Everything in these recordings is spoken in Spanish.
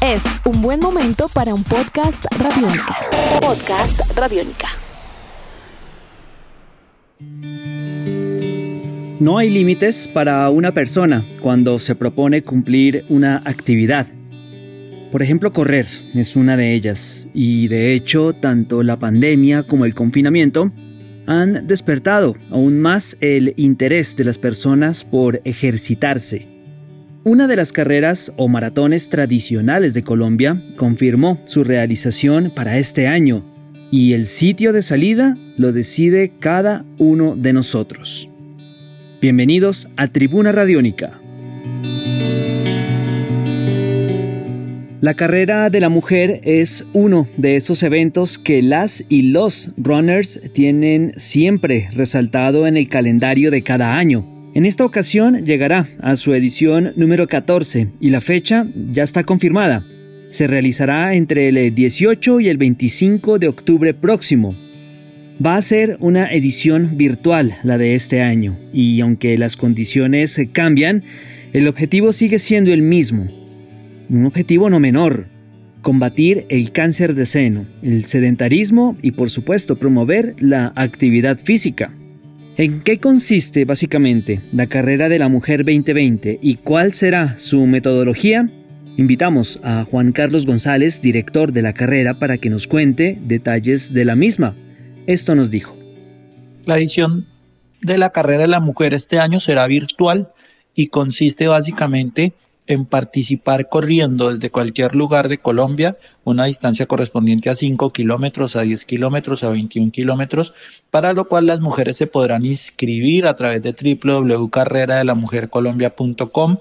Es un buen momento para un podcast radiónica. Podcast radiónica. No hay límites para una persona cuando se propone cumplir una actividad. Por ejemplo, correr es una de ellas, y de hecho, tanto la pandemia como el confinamiento han despertado aún más el interés de las personas por ejercitarse. Una de las carreras o maratones tradicionales de Colombia confirmó su realización para este año, y el sitio de salida lo decide cada uno de nosotros. Bienvenidos a Tribuna Radiónica. La carrera de la mujer es uno de esos eventos que las y los runners tienen siempre resaltado en el calendario de cada año. En esta ocasión llegará a su edición número 14 y la fecha ya está confirmada. Se realizará entre el 18 y el 25 de octubre próximo. Va a ser una edición virtual la de este año y aunque las condiciones cambian, el objetivo sigue siendo el mismo, un objetivo no menor, combatir el cáncer de seno, el sedentarismo y por supuesto promover la actividad física. ¿En qué consiste básicamente la carrera de la mujer 2020 y cuál será su metodología? Invitamos a Juan Carlos González, director de la carrera, para que nos cuente detalles de la misma. Esto nos dijo. La edición de la carrera de la mujer este año será virtual y consiste básicamente en participar corriendo desde cualquier lugar de Colombia, una distancia correspondiente a 5 kilómetros, a 10 kilómetros, a 21 kilómetros, para lo cual las mujeres se podrán inscribir a través de www.carreradelamujercolombia.com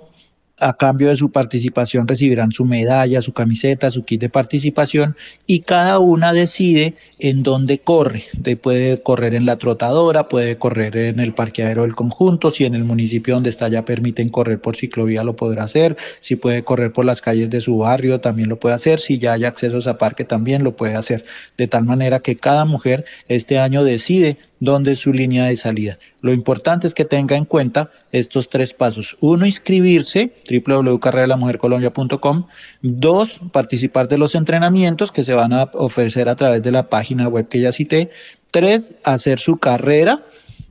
a cambio de su participación recibirán su medalla, su camiseta, su kit de participación y cada una decide en dónde corre. puede correr en la trotadora, puede correr en el parqueadero del conjunto, si en el municipio donde está ya permiten correr por ciclovía lo podrá hacer, si puede correr por las calles de su barrio también lo puede hacer, si ya hay accesos a parque también lo puede hacer. De tal manera que cada mujer este año decide dónde es su línea de salida. Lo importante es que tenga en cuenta estos tres pasos. Uno, inscribirse, www.carreralamujercolombia.com. Dos, participar de los entrenamientos que se van a ofrecer a través de la página web que ya cité. Tres, hacer su carrera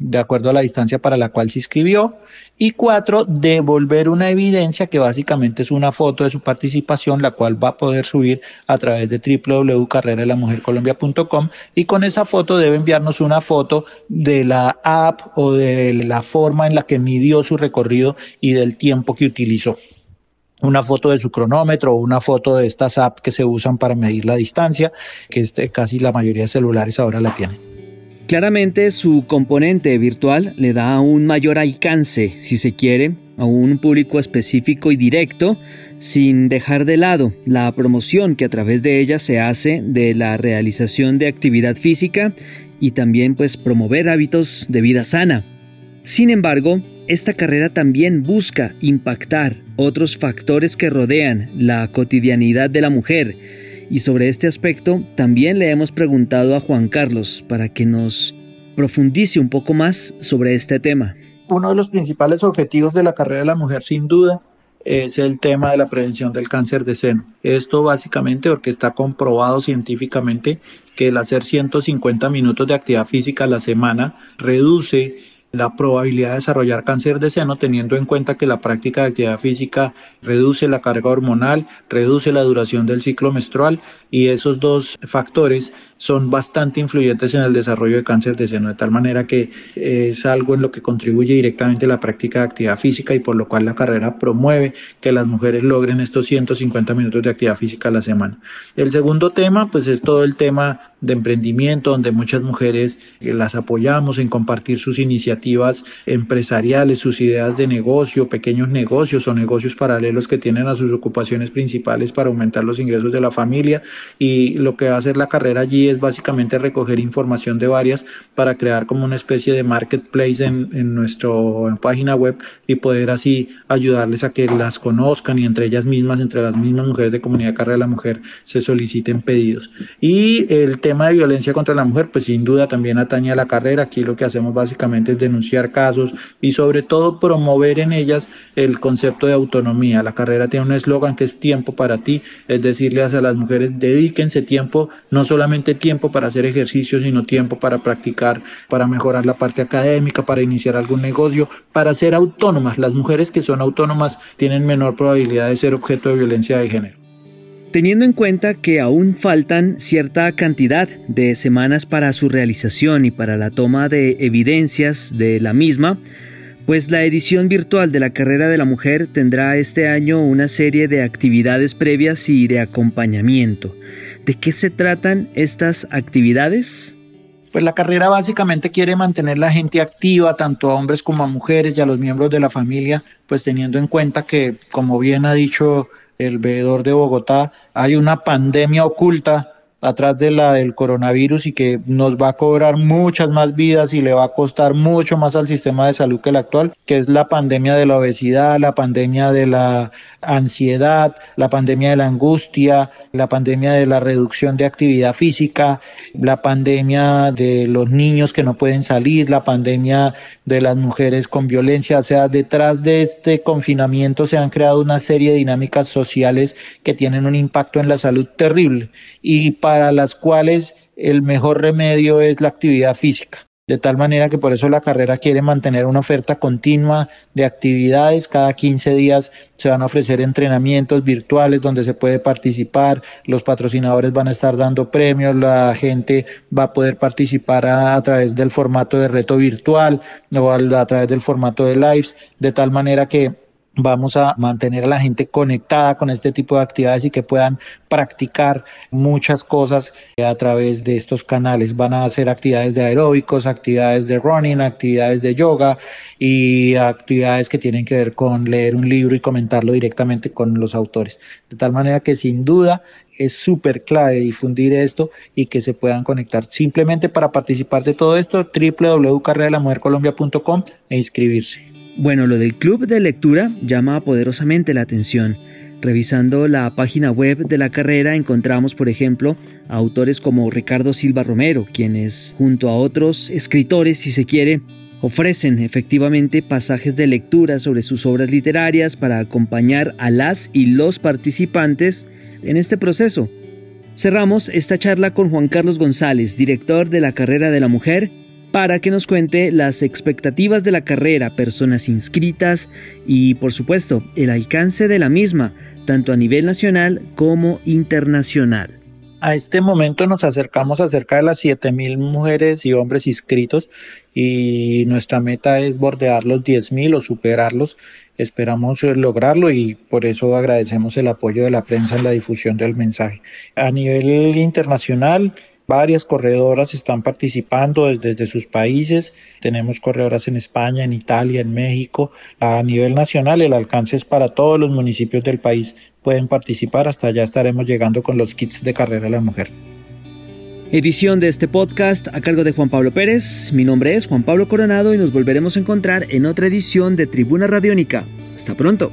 de acuerdo a la distancia para la cual se inscribió. Y cuatro, devolver una evidencia que básicamente es una foto de su participación, la cual va a poder subir a través de www.carreralamujercolombia.com y con esa foto debe enviarnos una foto de la app o de la forma en la que midió su recorrido y del tiempo que utilizó una foto de su cronómetro o una foto de estas apps que se usan para medir la distancia, que este, casi la mayoría de celulares ahora la tienen. Claramente su componente virtual le da un mayor alcance, si se quiere, a un público específico y directo, sin dejar de lado la promoción que a través de ella se hace de la realización de actividad física y también pues promover hábitos de vida sana. Sin embargo, esta carrera también busca impactar otros factores que rodean la cotidianidad de la mujer, y sobre este aspecto también le hemos preguntado a Juan Carlos para que nos profundice un poco más sobre este tema. Uno de los principales objetivos de la carrera de la mujer, sin duda, es el tema de la prevención del cáncer de seno. Esto básicamente porque está comprobado científicamente que el hacer 150 minutos de actividad física a la semana reduce la probabilidad de desarrollar cáncer de seno teniendo en cuenta que la práctica de actividad física reduce la carga hormonal, reduce la duración del ciclo menstrual y esos dos factores son bastante influyentes en el desarrollo de cáncer de seno, de tal manera que es algo en lo que contribuye directamente la práctica de actividad física y por lo cual la carrera promueve que las mujeres logren estos 150 minutos de actividad física a la semana. El segundo tema, pues es todo el tema de emprendimiento, donde muchas mujeres las apoyamos en compartir sus iniciativas empresariales, sus ideas de negocio, pequeños negocios o negocios paralelos que tienen a sus ocupaciones principales para aumentar los ingresos de la familia. Y lo que va a hacer la carrera allí es básicamente recoger información de varias para crear como una especie de marketplace en, en nuestra página web y poder así ayudarles a que las conozcan y entre ellas mismas, entre las mismas mujeres de comunidad carrera de la mujer, se soliciten pedidos. Y el tema de violencia contra la mujer, pues sin duda también atañe a la carrera. Aquí lo que hacemos básicamente es denunciar casos y sobre todo promover en ellas el concepto de autonomía. La carrera tiene un eslogan que es tiempo para ti, es decirles a las mujeres dedíquense tiempo, no solamente tiempo para hacer ejercicio, sino tiempo para practicar, para mejorar la parte académica, para iniciar algún negocio, para ser autónomas. Las mujeres que son autónomas tienen menor probabilidad de ser objeto de violencia de género. Teniendo en cuenta que aún faltan cierta cantidad de semanas para su realización y para la toma de evidencias de la misma, pues la edición virtual de la carrera de la mujer tendrá este año una serie de actividades previas y de acompañamiento. ¿De qué se tratan estas actividades? Pues la carrera básicamente quiere mantener la gente activa, tanto a hombres como a mujeres y a los miembros de la familia, pues teniendo en cuenta que, como bien ha dicho el veedor de Bogotá, hay una pandemia oculta atrás de la del coronavirus y que nos va a cobrar muchas más vidas y le va a costar mucho más al sistema de salud que el actual, que es la pandemia de la obesidad, la pandemia de la ansiedad, la pandemia de la angustia, la pandemia de la reducción de actividad física, la pandemia de los niños que no pueden salir, la pandemia de las mujeres con violencia. O sea, detrás de este confinamiento se han creado una serie de dinámicas sociales que tienen un impacto en la salud terrible y para las cuales el mejor remedio es la actividad física. De tal manera que por eso la carrera quiere mantener una oferta continua de actividades. Cada 15 días se van a ofrecer entrenamientos virtuales donde se puede participar, los patrocinadores van a estar dando premios, la gente va a poder participar a, través del formato de reto virtual o a través del formato de lives, de tal manera que vamos a mantener a la gente conectada con este tipo de actividades y que puedan practicar muchas cosas a través de estos canales. Van a hacer actividades de aeróbicos, actividades de running, actividades de yoga y actividades que tienen que ver con leer un libro y comentarlo directamente con los autores. De tal manera que sin duda es súper clave difundir esto y que se puedan conectar. Simplemente para participar de todo esto, www.carreradelamujercolombia.com e inscribirse. Bueno, lo del club de lectura llama poderosamente la atención. Revisando la página web de la carrera encontramos, por ejemplo, a autores como Ricardo Silva Romero, quienes, junto a otros escritores, si se quiere, ofrecen efectivamente pasajes de lectura sobre sus obras literarias para acompañar a las y los participantes en este proceso. Cerramos esta charla con Juan Carlos González, director de la carrera de la mujer para que nos cuente las expectativas de la carrera, personas inscritas y, por supuesto, el alcance de la misma, tanto a nivel nacional como internacional. A este momento nos acercamos a cerca de las 7.000 mujeres y hombres inscritos y nuestra meta es bordear los 10.000 o superarlos. Esperamos lograrlo y por eso agradecemos el apoyo de la prensa en la difusión del mensaje. A nivel internacional, Varias corredoras están participando desde, sus países. Tenemos corredoras en España, en Italia, en México. A nivel nacional el alcance es para todos los municipios del país. Pueden participar. Hasta allá estaremos llegando con los kits de carrera de la mujer. Edición de este podcast a cargo de Juan Pablo Pérez. Mi nombre es Juan Pablo Coronado y nos volveremos a encontrar en otra edición de Tribuna Radiónica. Hasta pronto.